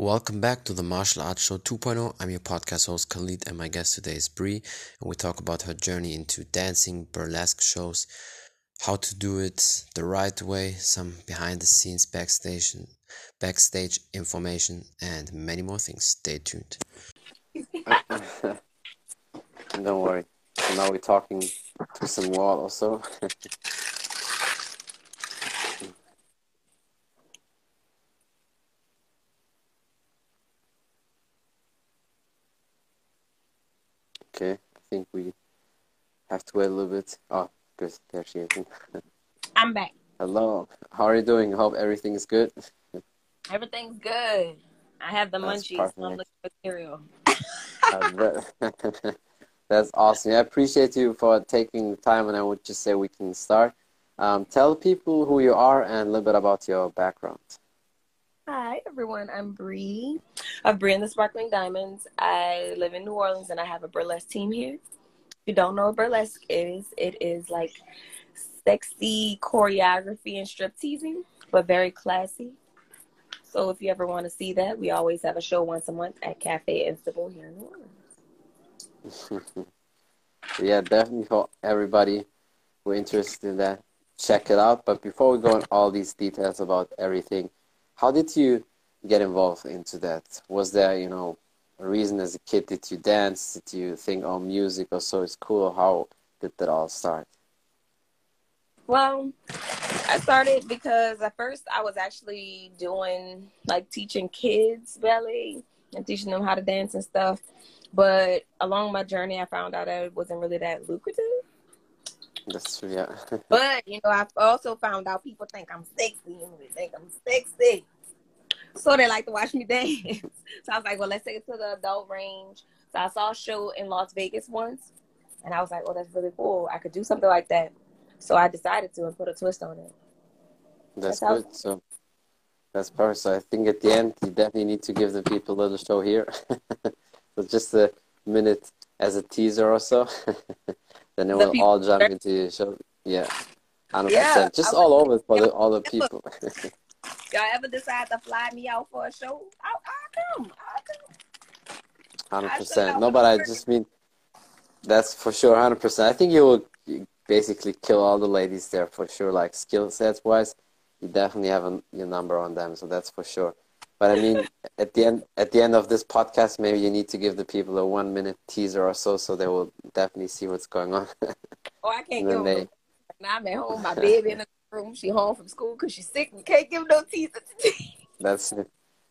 Welcome back to the Martial Arts Show 2.0. I'm your podcast host Khalid, and my guest today is Bri, and we talk about her journey into dancing, burlesque shows, how to do it the right way, some behind the scenes backstage, backstage information, and many more things. Stay tuned. Don't worry. Now we're talking to some wall also. okay, I think we have to wait a little bit. Oh, good. There she is. I'm back. Hello. How are you doing? Hope everything is good. Everything's good. I have the That's munchies. perfect. I'm looking for cereal. That's awesome. I appreciate you for taking the time, and I would just say we can start. Um, tell people who you are and a little bit about your background. Hi, everyone. I'm Bri of Bri and the Sparkling Diamonds. I live in New Orleans and I have a burlesque team here. If you don't know what burlesque is, it is like sexy choreography and strip teasing, but very classy. So if you ever want to see that, we always have a show once a month at Cafe Istanbul here in New Orleans. yeah, definitely for everybody who are interested in that, check it out. But before we go in all these details about everything, how did you get involved into that? Was there, you know, a reason as a kid? Did you dance? Did you think, oh, music or so is cool? How did that all start? Well, I started because at first I was actually doing like teaching kids ballet and teaching them how to dance and stuff. But along my journey, I found out that it wasn't really that lucrative. That's true, yeah. But you know, I also found out people think I'm sexy and they think I'm sexy, so they like to watch me dance. so I was like, well, let's take it to the adult range. So I saw a show in Las Vegas once, and I was like, oh, that's really cool. I could do something like that. So I decided to and put a twist on it. That's That's good. So that's perfect. So I think at the end, you definitely need to give the people a little show here. so just a minute as a teaser or so. Then The we'll people- all jump into the show. Yeah. 100%. Yeah, just all over for the, all the people. Y'all ever decide to fly me out for a show? I'll, I'll come. I'll come. 100%. No, but I just mean, that's for sure 100%. I think you will basically kill all the ladies there for sure. Like skill sets wise, you definitely have a, your number on them. So that's for sure. But I mean, at the end, at the end of this podcast, maybe you need to give the people a one minute teaser or so, so they will definitely see what's going on. Oh, I can't give them. Now I'm at home. My baby in the room. She home from school because she's sick. We can't give no teaser. Today. That's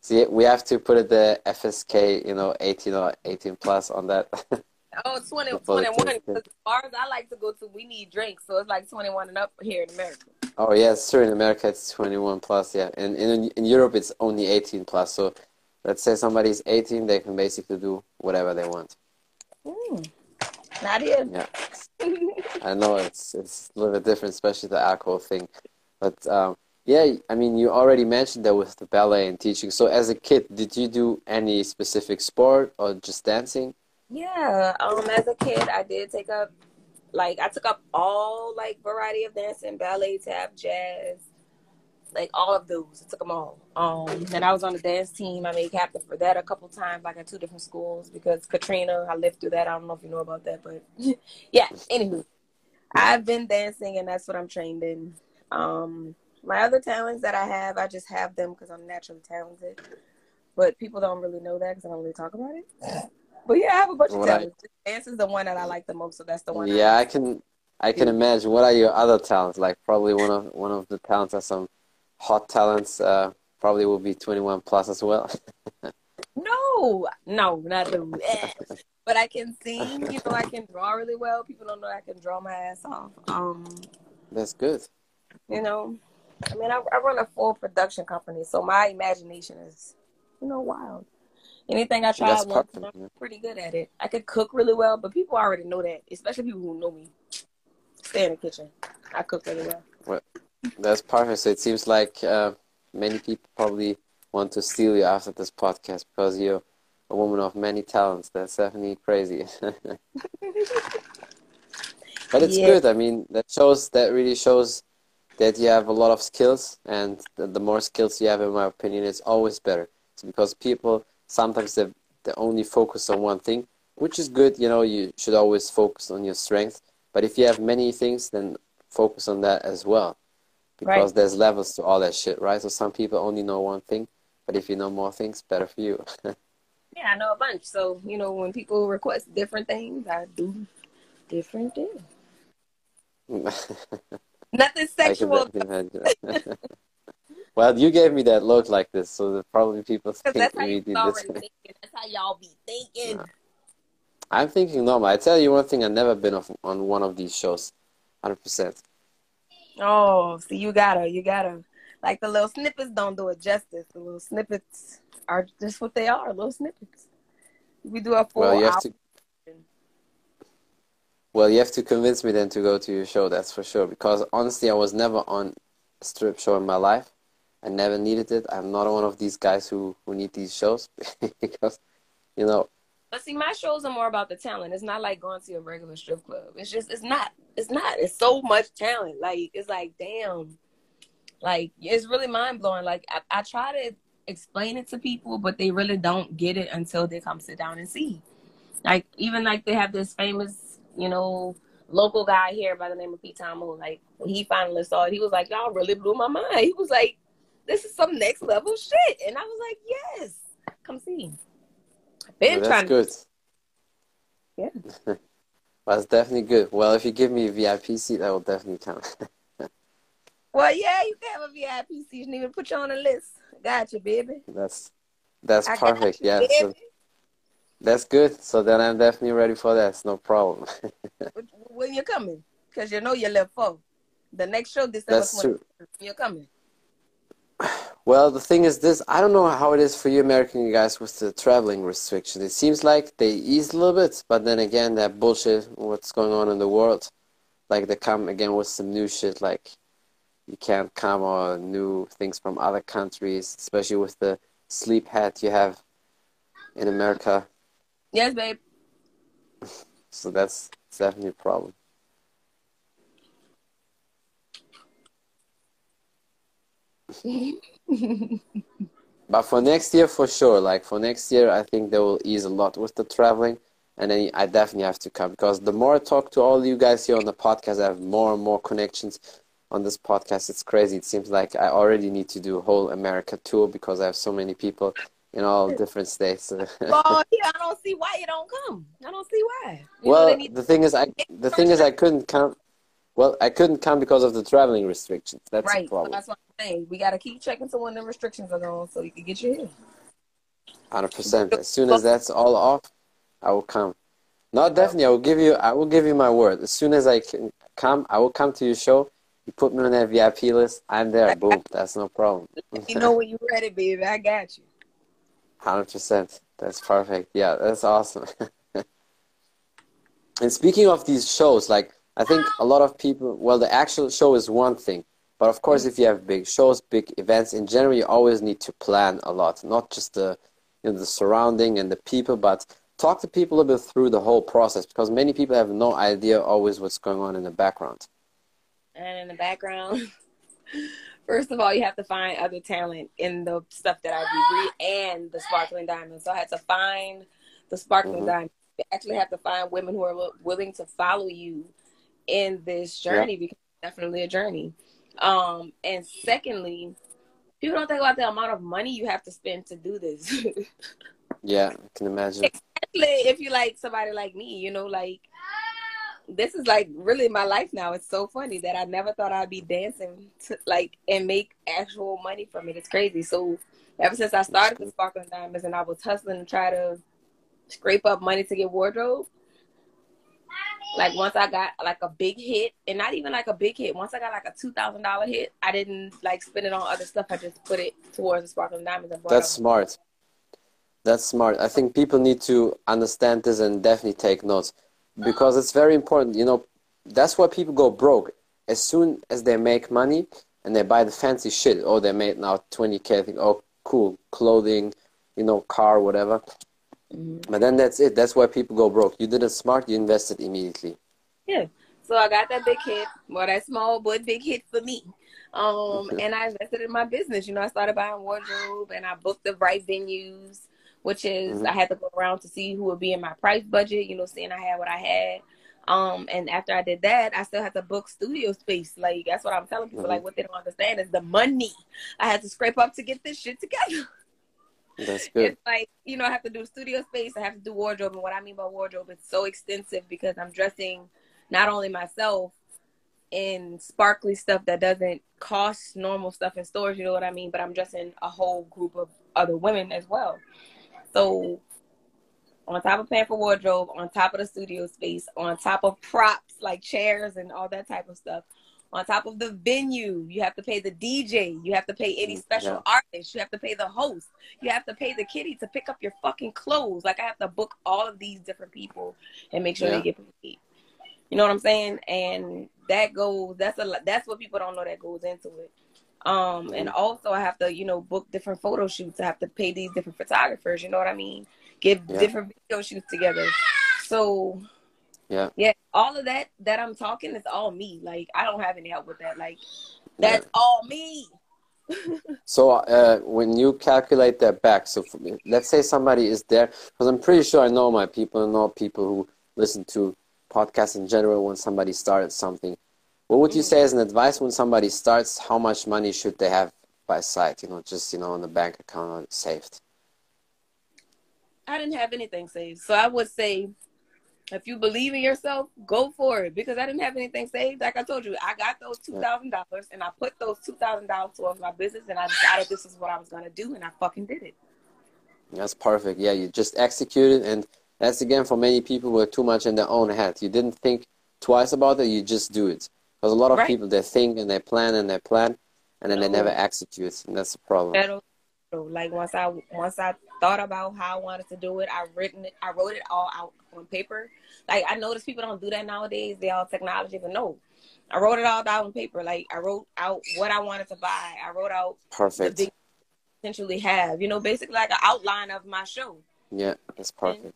see, we have to put it the FSK, you know, 18 or 18 plus on that. oh, 20, 21. teaser. Because as far as I like to go to, we need drinks. So it's like 21 and up here in America. Oh yeah, it's true. In America, it's 21 plus. Yeah, and in in Europe, it's only 18 plus. So, let's say somebody's 18, they can basically do whatever they want. Mm. Not yet. Yeah, I know it's it's a little bit different, especially the alcohol thing. But um, yeah, I mean, you already mentioned that with the ballet and teaching. So, as a kid, did you do any specific sport or just dancing? Yeah, um, as a kid, I did take up, like, I took up all like variety of dancing, ballet, tap, jazz, like all of those. I took them all. Um, and I was on the dance team. I made captain for that a couple times, like at two different schools, because Katrina, I lived through that. I don't know if you know about that, but yeah. Anywho, I've been dancing, and that's what I'm trained in. Um, my other talents that I have, I just have them because I'm naturally talented. But people don't really know that because I don't really talk about it. But yeah, I have a bunch of What I- talents. Dance is the one that I like the most, so that's the one. I- Yeah, I can I can imagine. What are your other talents? Like probably one of one of the talents are some hot talents. Uh, probably will be 21 plus as well. No, no, not the. eh. But I can sing. You know, I can draw really well. People don't know I can draw my ass off. Um, That's good. you know, I mean, I, I run a full production company, so my imagination is, you know, wild. Anything I try once, perfect, I'm pretty good at it. I could cook really well, but people already know that, especially people who know me. Stay in the kitchen. I cook really well. That's perfect. So it seems like uh, many people probably want to steal you after this podcast because you're a woman of many talents. That's definitely crazy. but it's Yeah. good. I mean, that shows that really shows that you have a lot of skills, and the, the more skills you have, in my opinion, it's always better. because people sometimes they they only focus on one thing, which is good. You know, you should always focus on your strength. But if you have many things, then focus on that as well, because Right. there's levels to all that shit, right? So some people only know one thing, but if you know more things, better for you. Yeah, I know a bunch. So, you know, when people request different things, I do different things. Nothing sexual definitely imagine that. Well, you gave me that look like this, so that probably people think that's how you already thinking. That's how y'all be thinking. I'm thinking normal. I tell you one thing, I've never been off, on one of these shows, hundred percent. Oh, see, you gotta, you gotta. Like the little snippets don't do it justice. The little snippets are just what they are, little snippets. We do a full Well, you hour. have to. Well, you have to convince me then to go to your show. That's for sure. Because honestly, I was never on a strip show in my life. I never needed it. I'm not one of these guys who who need these shows because, you know, But see, my shows are more about the talent. It's not like going to a regular strip club. It's just, it's not, it's not. It's so much talent. Like, it's like, damn. Like, it's really mind blowing. Like, I, I try to explain it to people, but they really don't get it until they come sit down and see. Like, even like they have this famous, you know, local guy here by the name of Pete Tomo. Like, when he finally saw it, he was like, y'all really blew my mind. He was like, this is some next level shit. And I was like, yes, come see. Been well, trying that's good. Yeah. That's definitely good. Well, if you give me a VIP seat, that will definitely count. Well, yeah, you can have a VIP seat. You need even put you on the list. Got you, baby. That's that's I perfect. you, Yeah, so that's good. So then I'm definitely ready for that. It's no problem. When you're coming, because you know you live for the next show December That's 20th. true. You're coming. Well, the thing is this, I don't know how it is for you American guys with the traveling restrictions. It seems like they ease a little bit, but then again, that bullshit, what's going on in the world, like they come again with some new shit, like you can't come on new things from other countries, especially with the sleep hat you have in America. Yes, babe. So that's definitely a problem. But for next year, for sure, like for next year, I think they will ease a lot with the traveling. And then I definitely have to come because the more I talk to all you guys here on the podcast, I have more and more connections on this podcast. It's crazy. It seems like I already need to do a whole America tour because I have so many people in all different states. well, yeah, I don't see why you don't come. I don't see why. You well, the thing is, I the thing is, I couldn't come. Well, I couldn't come because of the traveling restrictions. That's right. the So problem. that's what I'm saying. We got to keep checking to when the restrictions are gone so you can get your here. Hundred percent. As soon as that's all off, I will come. No, definitely. I will give you. I will give you my word. As soon as I can come, I will come to your show. You put me on that VIP list. I'm there. Boom. That's no problem. You know when you're ready, baby. I got you. Hundred percent. That's perfect. Yeah, that's awesome. and speaking of these shows, like I think a lot of people. Well, the actual show is one thing, but of course, if you have big shows, big events, in general, you always need to plan a lot. Not just the, you know, the surrounding and the people, but talk to people a little bit through the whole process because many people have no idea always what's going on in the background. And in the background, first of all, you have to find other talent in the stuff that I do and the sparkling diamonds. So I had to find the sparkling Mhm. diamonds. You actually have to find women who are willing to follow you in this journey because it's definitely a journey. Um, and secondly, people don't think about the amount of money you have to spend to do this. Yeah, I can imagine. especially if you like somebody like me, you know, like this is like really my life now. It's so funny that I never thought I'd be dancing to like and make actual money from it. It's crazy. So ever since I started the sparkling diamonds and I was hustling to try to scrape up money to get wardrobe. Like once I got like a big hit, and not even like a big hit. Once I got like a two thousand dollar hit, I didn't like spend it on other stuff. I just put it towards the sparkling diamonds. And That's smart. That's smart. I think people need to understand this and definitely take notes because it's very important. You know, that's why people go broke. As soon as they make money and they buy the fancy shit, oh, they made now 20K, I think, oh, cool, clothing, you know, car, whatever. Mhm. But then that's it. That's why people go broke. You did it smart, you invested immediately. Yeah. So I got that big hit, well, that small but big hit for me. Um, and I invested in my business. You know, I started buying wardrobe and I booked the right venues, which is mm-hmm. I had to go around to see who would be in my price budget. You know, seeing I had what I had. Um, and after I did that, I still had to book studio space. Like that's what I'm telling people. Mm-hmm. Like what they don't understand is the money I had to scrape up to get this shit together. That's good. It's like you know, I have to do studio space. I have to do wardrobe, and what I mean by wardrobe, it's so extensive because I'm dressing not only myself in sparkly stuff that doesn't cost normal stuff in stores. You know what I mean? But I'm dressing a whole group of other women as well. So on top of paying for wardrobe, on top of the studio space, on top of props like chairs and all that type of stuff, on top of the venue, you have to pay the DJ, you have to pay any special yeah. artist, you have to pay the host, you have to pay the kitty to pick up your fucking clothes. Like I have to book all of these different people and make sure yeah. they get paid. You know what I'm saying? And that goes that's a that's what people don't know that goes into it. Um, and mm-hmm. also I have to, you know, book different photo shoots. I have to pay these different photographers, you know what I mean? Get yeah. different video shoots together. So yeah. Yeah. All of that that I'm talking is all me. Like I don't have any help with that. Like that's yeah. all me. so uh, when you calculate that back, so me, let's say somebody is there, because I'm pretty sure I know my people and know people who listen to podcasts in general when somebody started something. What would you say as an advice when somebody starts? How much money should they have by sight? You know, just you know, on the bank account saved. I didn't have anything saved, so I would say if you believe in yourself, go for it. Because I didn't have anything saved. Like I told you, I got those two thousand dollars and I put those two thousand dollars towards my business and I decided this is what I was gonna do and I fucking did it. That's perfect. Yeah, you just executed and that's again for many people who are too much in their own head. You didn't think twice about it, you just do it. Because a lot of right. people they think and they plan and they plan and then no. they never execute and that's the problem. Like once I once I thought about how I wanted to do it, I written it I wrote it all out on paper. Like I notice people don't do that nowadays. They all technology, but no. I wrote it all down on paper. Like I wrote out what I wanted to buy. I wrote out perfect. The potentially have. You know, basically like an outline of my show. Yeah, that's perfect. And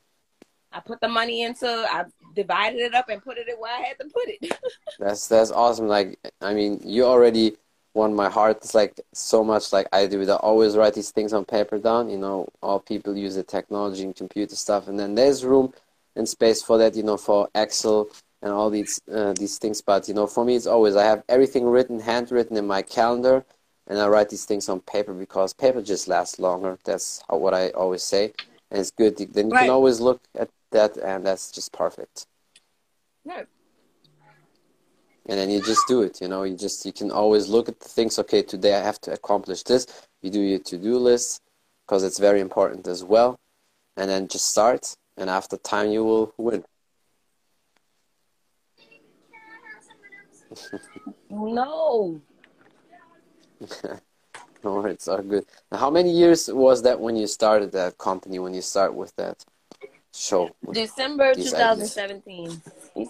I put the money into. I divided it up and put it where I had to put it. that's that's awesome. Like I mean, you already won my heart. It's like so much like I do. I always write these things on paper down. You know, all people use the technology and computer stuff, and then there's room and space for that. You know, for Excel and all these uh, these things. But you know, for me, it's always I have everything written, handwritten in my calendar, and I write these things on paper because paper just lasts longer. That's how, what I always say, and it's good. Then you right. can always look at that, and that's just perfect. No. And then you just do it. You know, you just you can always look at the things. Okay, today I have to accomplish this. You do your to-do list because it's very important as well, and then just start and after time you will win. no. no, it's all good. Now, how many years was that when you started that company? When you start with that show? December 2017. Need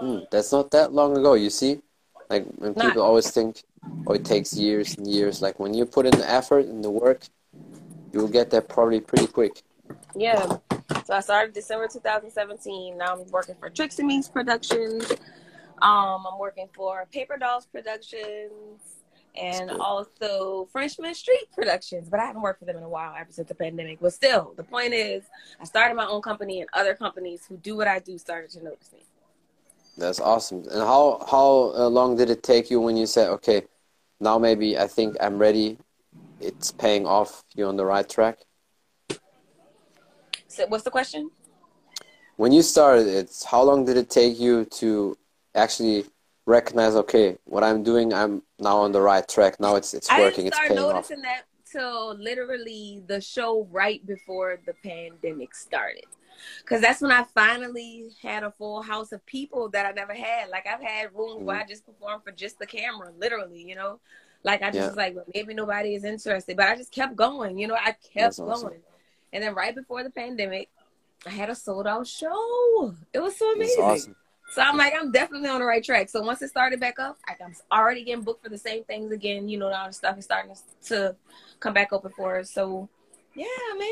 Hmm, that's not that long ago. You see, like when not. people always think, "Oh, it takes years and years." Like when you put in the effort and the work, you will get there probably pretty quick. Yeah. So I started December 2017. Now I'm working for Trixie Meeks Productions. Um, I'm working for Paper Dolls Productions and also Frenchmen Street Productions. But I haven't worked for them in a while ever since the pandemic. But still, the point is, I started my own company, and other companies who do what I do started to notice me. That's awesome. And how how uh, long did it take you when you said, okay, now maybe I think I'm ready? It's paying off. You're on the right track. So what's the question? When you started it's how long did it take you to actually recognize, okay, what I'm doing, I'm now on the right track. Now it's it's working. It's paying off. noticing that till literally the show right before the pandemic started. Cause that's when I finally had a full house of people that I never had. Like I've had rooms mm-hmm. where I just performed for just the camera, literally, you know. Like I just yeah. was like, well, maybe nobody is interested, but I just kept going. You know, I kept going. And then right before the pandemic, I had a sold out show. It was so amazing. Awesome. So I'm like, I'm definitely on the right track. So once it started back up, like I'm already getting booked for the same things again. You know, all the stuff is starting to come back open for us. So yeah, man,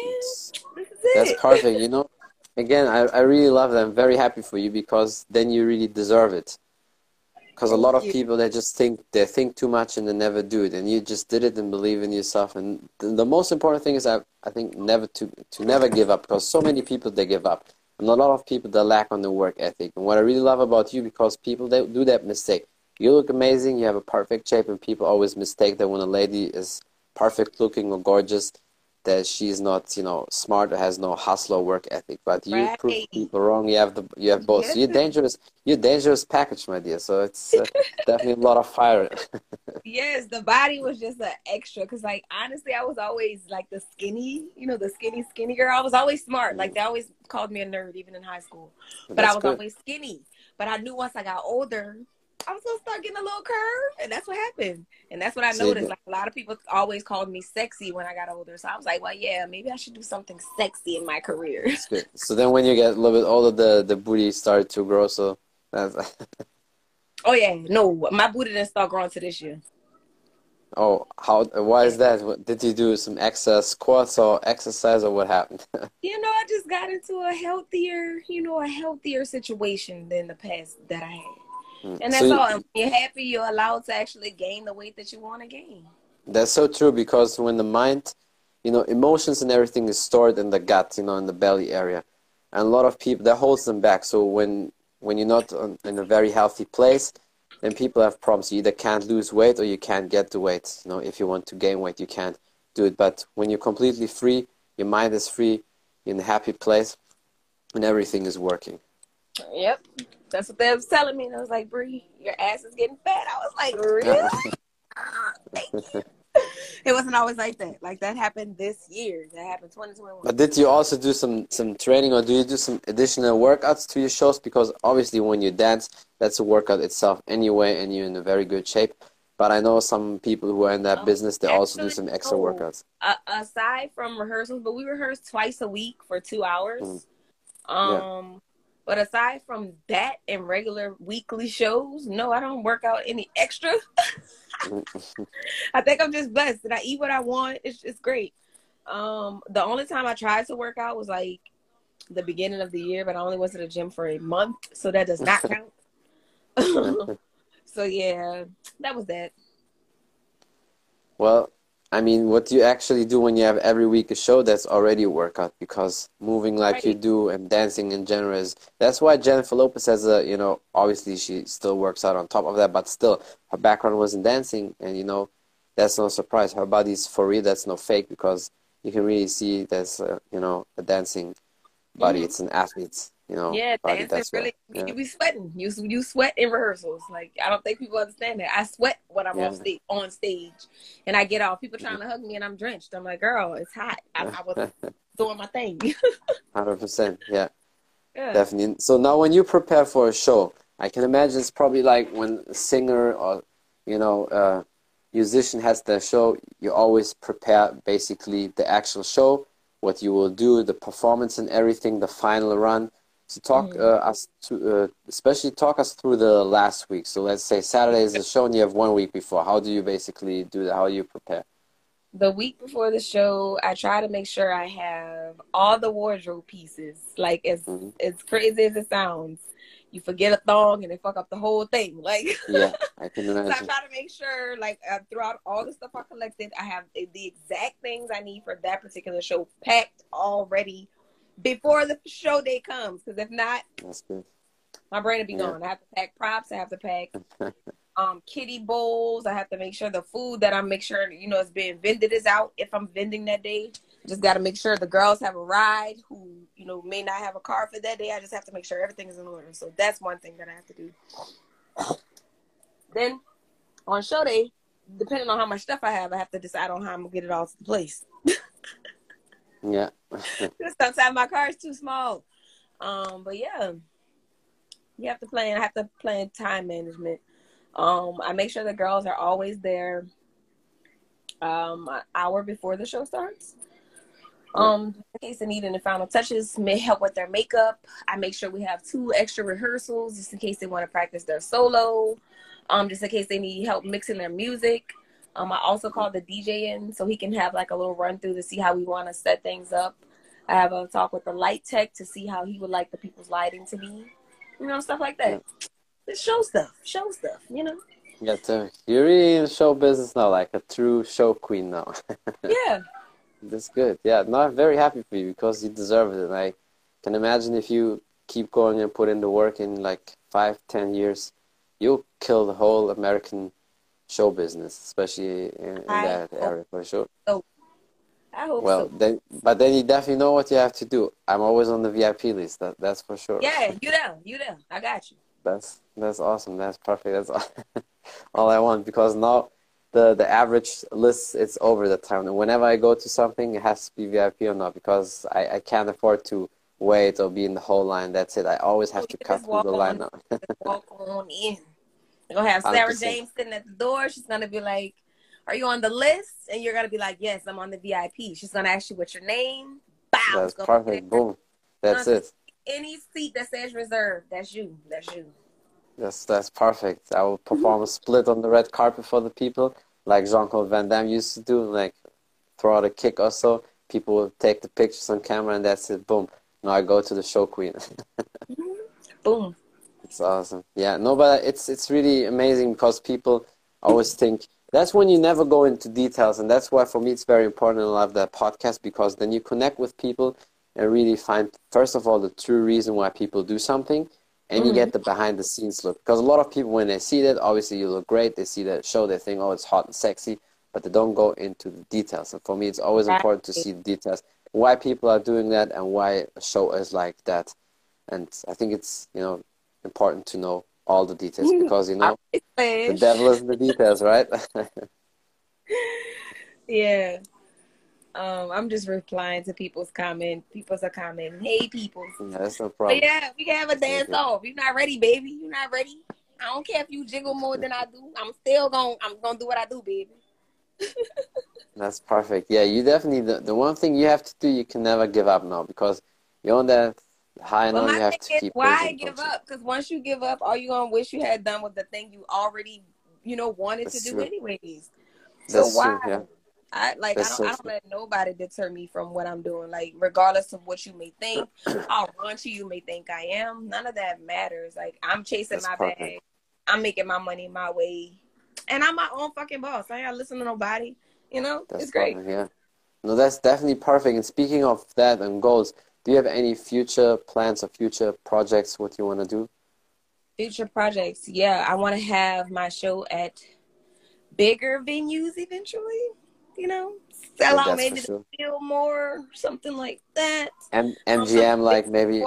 this is it. That's perfect. You know, again, I, I really love that. I'm very happy for you because then you really deserve it. Because a lot of people they just think they think too much and they never do it, and you just did it and believe in yourself. And the, the most important thing is I I think never to to never give up because so many people they give up, and a lot of people they lack on the work ethic. And what I really love about you because people they do that mistake. You look amazing, you have a perfect shape, and people always mistake that when a lady is perfect looking or gorgeous, that she's not, you know, smart or has no hustle or work ethic. But you Right. prove people wrong. You have the you have both. So you're dangerous. You're dangerous package, my dear. So it's uh, definitely a lot of fire. Yes, the body was just an extra. Cause like honestly, I was always like the skinny, you know, the skinny, skinny girl. I was always smart. Like they always called me a nerd, even in high school. But I was good. always skinny. But I knew once I got older, I was gonna start getting a little curve, and that's what happened. And that's what I noticed. Like a lot of people always called me sexy when I got older. So I was like, well, yeah, maybe I should do something sexy in my career. So then when you get a little bit older, the the booty started to grow. So that's Oh yeah, no, my booty didn't start growing to this year. oh how why is that? Did you do some extra squats or exercise or what happened? You know, I just got into a healthier, you know, a healthier situation than the past that I had. Mm. And that's So you- all. And when you're happy, you're allowed to actually gain the weight that you want to gain. That's so true because when the mind, you know, emotions and everything is stored in the gut, you know, in the belly area, and a lot of people that holds them back. So when when you're not on, in a very healthy place, then people have problems. You either can't lose weight or you can't get the weight. You know, if you want to gain weight, you can't do it. But when you're completely free, your mind is free, you're in a happy place, and everything is working. Yep. That's what they was telling me. And I was like, Bri, your ass is getting fat. I was like, really? Thank you. It wasn't always like that. Like that happened this year. That happened 2021. But did you also do some some training or do you do some additional workouts to your shows? Because obviously when you dance, that's a workout itself anyway, and you're in a very good shape. But I know some people who are in that Oh, business, they also do some extra no. workouts. uh, aside from rehearsals, but we rehearse twice a week for two hours. Mm. Um, but aside from that and regular weekly shows, no, I don't work out any extra. I think I'm just blessed that I eat what I want. It's it's great. Um, the only time I tried to work out was like the beginning of the year, but I only went to the gym for a month, so that does not count. so yeah, that was that. Well, I mean, what you actually do when you have every week a show, that's already a workout because moving like you do and dancing in general is that's why Jennifer Lopez has a, you know, obviously she still works out on top of that, but still her background was in dancing and you know, that's no surprise. Her body's for real, that's no fake because you can really see there's, uh, you know, a dancing body. Mhm. It's an athlete's, you know, Yeah, dancing really Yeah. you be sweating. You you sweat in rehearsals. Like I don't think people understand that. I sweat when I'm Yeah. off stage on stage, and I get off. People trying to hug me, and I'm drenched. I'm like, girl, it's hot. I, I was doing my thing. Hundred percent, yeah. yeah. Definitely. So now when you prepare for a show, I can imagine it's probably like when a singer or, you know, uh, musician has their show, you always prepare basically the actual show, what you will do, the performance and everything, the final run. So talk uh, us to, uh, especially talk us through the last week. So let's say Saturday is the show and you have one week before. How do you basically do that? How do you prepare? the week before the show, I try to make sure I have all the wardrobe pieces. Like as Mhm. as crazy as it sounds, you forget a thong and they fuck up the whole thing. Like Yeah, I can So I try to make sure, like, uh, throughout all the stuff I collected, I have the exact things I need for that particular show packed already before the show day comes. Because if not, my brain will be Yeah. gone. I have to pack props. I have to pack um kitty bowls. I have to make sure the food that I'm make sure you know is being vended is out. If I'm vending that day, just got to make sure the girls have a ride who you know may not have a car for that day. I just have to make sure everything is in order. So that's one thing that I have to do. Then on show day, depending on how much stuff I have, I have to decide on how I'm gonna get it all to the place. Yeah. Sometimes my car is too small. Um, but yeah, you have to plan. I have to plan time management. Um, I make sure the girls are always there. Um, an hour before the show starts. Um, in case they need any final touches, may help with their makeup. I make sure we have two extra rehearsals just in case they want to practice their solo. Um, just in case they need help mixing their music. Um, I also call the DJ in so he can have like a little run through to see how we want to set things up. I have a talk with the light tech to see how he would like the people's lighting to be. You know, stuff like that. It's show stuff, show stuff. You know. Yeah, so you're really in show business now, like a true show queen now. yeah. That's good. Yeah, no, I'm very happy for you because you deserve it. And I can imagine if you keep going and put in the work in like five, ten years, you'll kill the whole American show business, especially in, in that area for sure. So, I hope well, so. then, but then you definitely know what you have to do. I'm always on the VIP list. That that's for sure. Yeah, you there, you there. I got you. That's that's awesome. That's perfect. That's all, all I want because now the the average list it's over the time. And whenever I go to something, it has to be VIP or not because I, I can't afford to wait or be in the whole line. That's it. I always have to cut through the line walk on in. You're gonna have Sarah 100%. James sitting at the door. She's gonna be like, "Are you on the list?" And you're gonna be like, "Yes, I'm on the VIP." She's gonna ask you what's your name. Bow. That's perfect. Boom. That's it. Any seat that says reserved, that's you. That's you. That's that's perfect. I will perform a split on the red carpet for the people, like Jean Claude Van Damme used to do, like throw out a kick or so. People will take the pictures on camera, and that's it. Boom. Now I go to the show queen. Boom. It's awesome. Yeah, no, but it's it's really amazing because people always think that's when you never go into details, and that's why for me it's very important. I love that podcast because then you connect with people and really find first of all the true reason why people do something, and you get mm-hmm. the behind the scenes look. Because a lot of people when they see that, obviously you look great. They see that show, they think, oh, it's hot and sexy, but they don't go into the details. And for me, it's always important to see the details, why people are doing that, and why a show is like that. And I think it's you know important to know all the details because you know the devil is in the details, right? Yeah. Um, I'm just replying to people's comment. People's are commenting, "Hey, people." yeah, that's no But problem. yeah, we can have a dance off. You're not ready, baby. You're not ready. I don't care if you jiggle more than I do. I'm still going. to I'm gonna do what I do, baby. That's perfect. Yeah, you definitely the, the one thing you have to do you can never give up now because you're on that high my You have to keep. why give up? Because once you give up, all you gonna wish you had done was the thing you already, you know, wanted That's to do true. anyways. So That's why? true. Yeah, I like I don't so I don't let nobody deter me from what I'm doing. Like regardless of what you may think, how raunchy you may think I am, none of that matters. Like I'm chasing That's my perfect. bag. I'm making my money my way. And I'm my own fucking boss. I ain't gotta listen to nobody. You know? that's it's great. perfect. Yeah. No, that's definitely perfect. And speaking of that and goals, do you have any future plans or future projects? What you want to do? Future projects. Yeah, I wanna have my show at bigger venues eventually. You know? Sell Yeah, out maybe sure. Fillmore, something like that. M- Um, MGM, like maybe.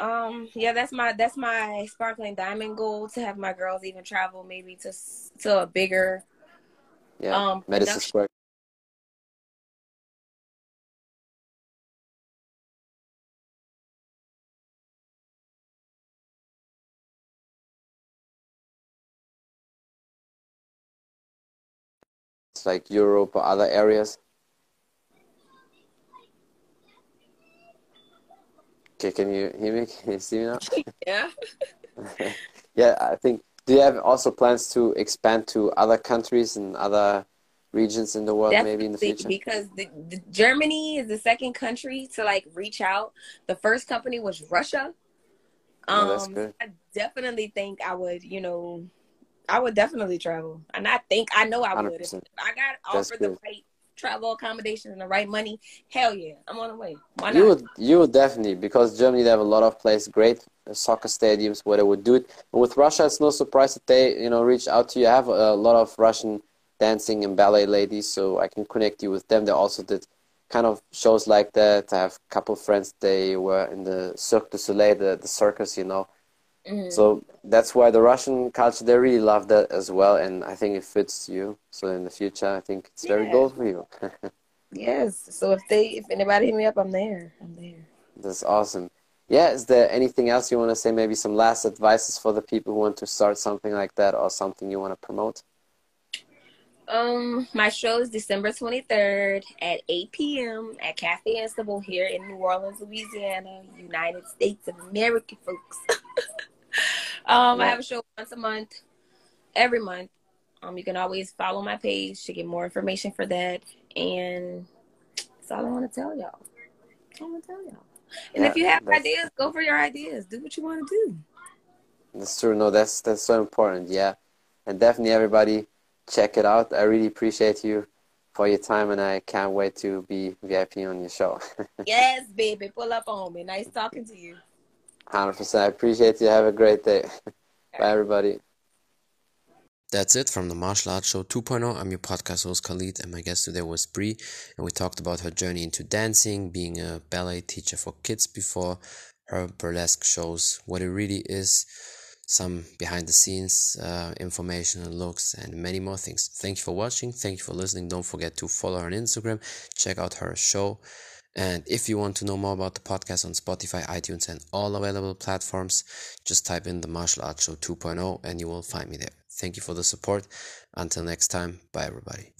Um, yeah, that's my that's my sparkling diamond goal to have my girls even travel maybe to to a bigger yeah, um Madison production. Square. Like Europe or other areas. Okay, can you hear me? Can you see me now? Yeah. Yeah, I think. Do you have also plans to expand to other countries and other regions in the world, maybe in the future? because the, the Germany is the second country to like reach out. The first company was Russia. Oh, that's Um, good. I definitely think I would, you know, I would definitely travel, and I think I know I would. If I got offered the right travel accommodations and the right money, hell yeah, I'm on the way. Why not? You would, you would definitely, because Germany they have a lot of places, great soccer stadiums where they would do it. And with Russia, it's no surprise that they, you know, reach out to you. I have a lot of Russian dancing and ballet ladies, so I can connect you with them. They also did kind of shows like that. I have a couple of friends. They were in the Cirque du Soleil, the, the circus, you know. Mhm. So that's why the Russian culture they really love that as well, and I think it fits you. So in the future, I think it's very Yeah. good for you. Yes. So if they, if anybody hit me up, I'm there. I'm there. That's awesome. Yeah, is there anything else you want to say? Maybe some last advices for the people who want to start something like that or something you want to promote? Um, my show is December 23rd at 8 p.m. at Cafe Istanbul here in New Orleans, Louisiana, United States of America, folks. um, I have a show once a month, every month. Um, you can always follow my page to get more information for that. And That's all I want to tell y'all. I want to tell y'all. And yeah, if you have ideas, go for your ideas. Do what you want to do. That's true. No, that's that's so important. Yeah, and definitely everybody check it out. I really appreciate you for your time, and I can't wait to be VIP on your show. yes, baby, pull up on me. Nice talking to you. Hundred percent. I appreciate you. Have a great day. Bye, everybody. That's it from the Martial Arts Show 2.0. I'm your podcast host Khalid, and my guest today was Bri, and we talked about her journey into dancing, being a ballet teacher for kids before her burlesque shows, what it really is, some behind the scenes uh, information and looks, and many more things. Thank you for watching. Thank you for listening. Don't forget to follow her on Instagram, check out her show. And if you want to know more about the podcast on Spotify, iTunes, and all available platforms, just type in the Martial Arts Show 2.0 and you will find me there. Thank you for the support. Until next time, bye everybody.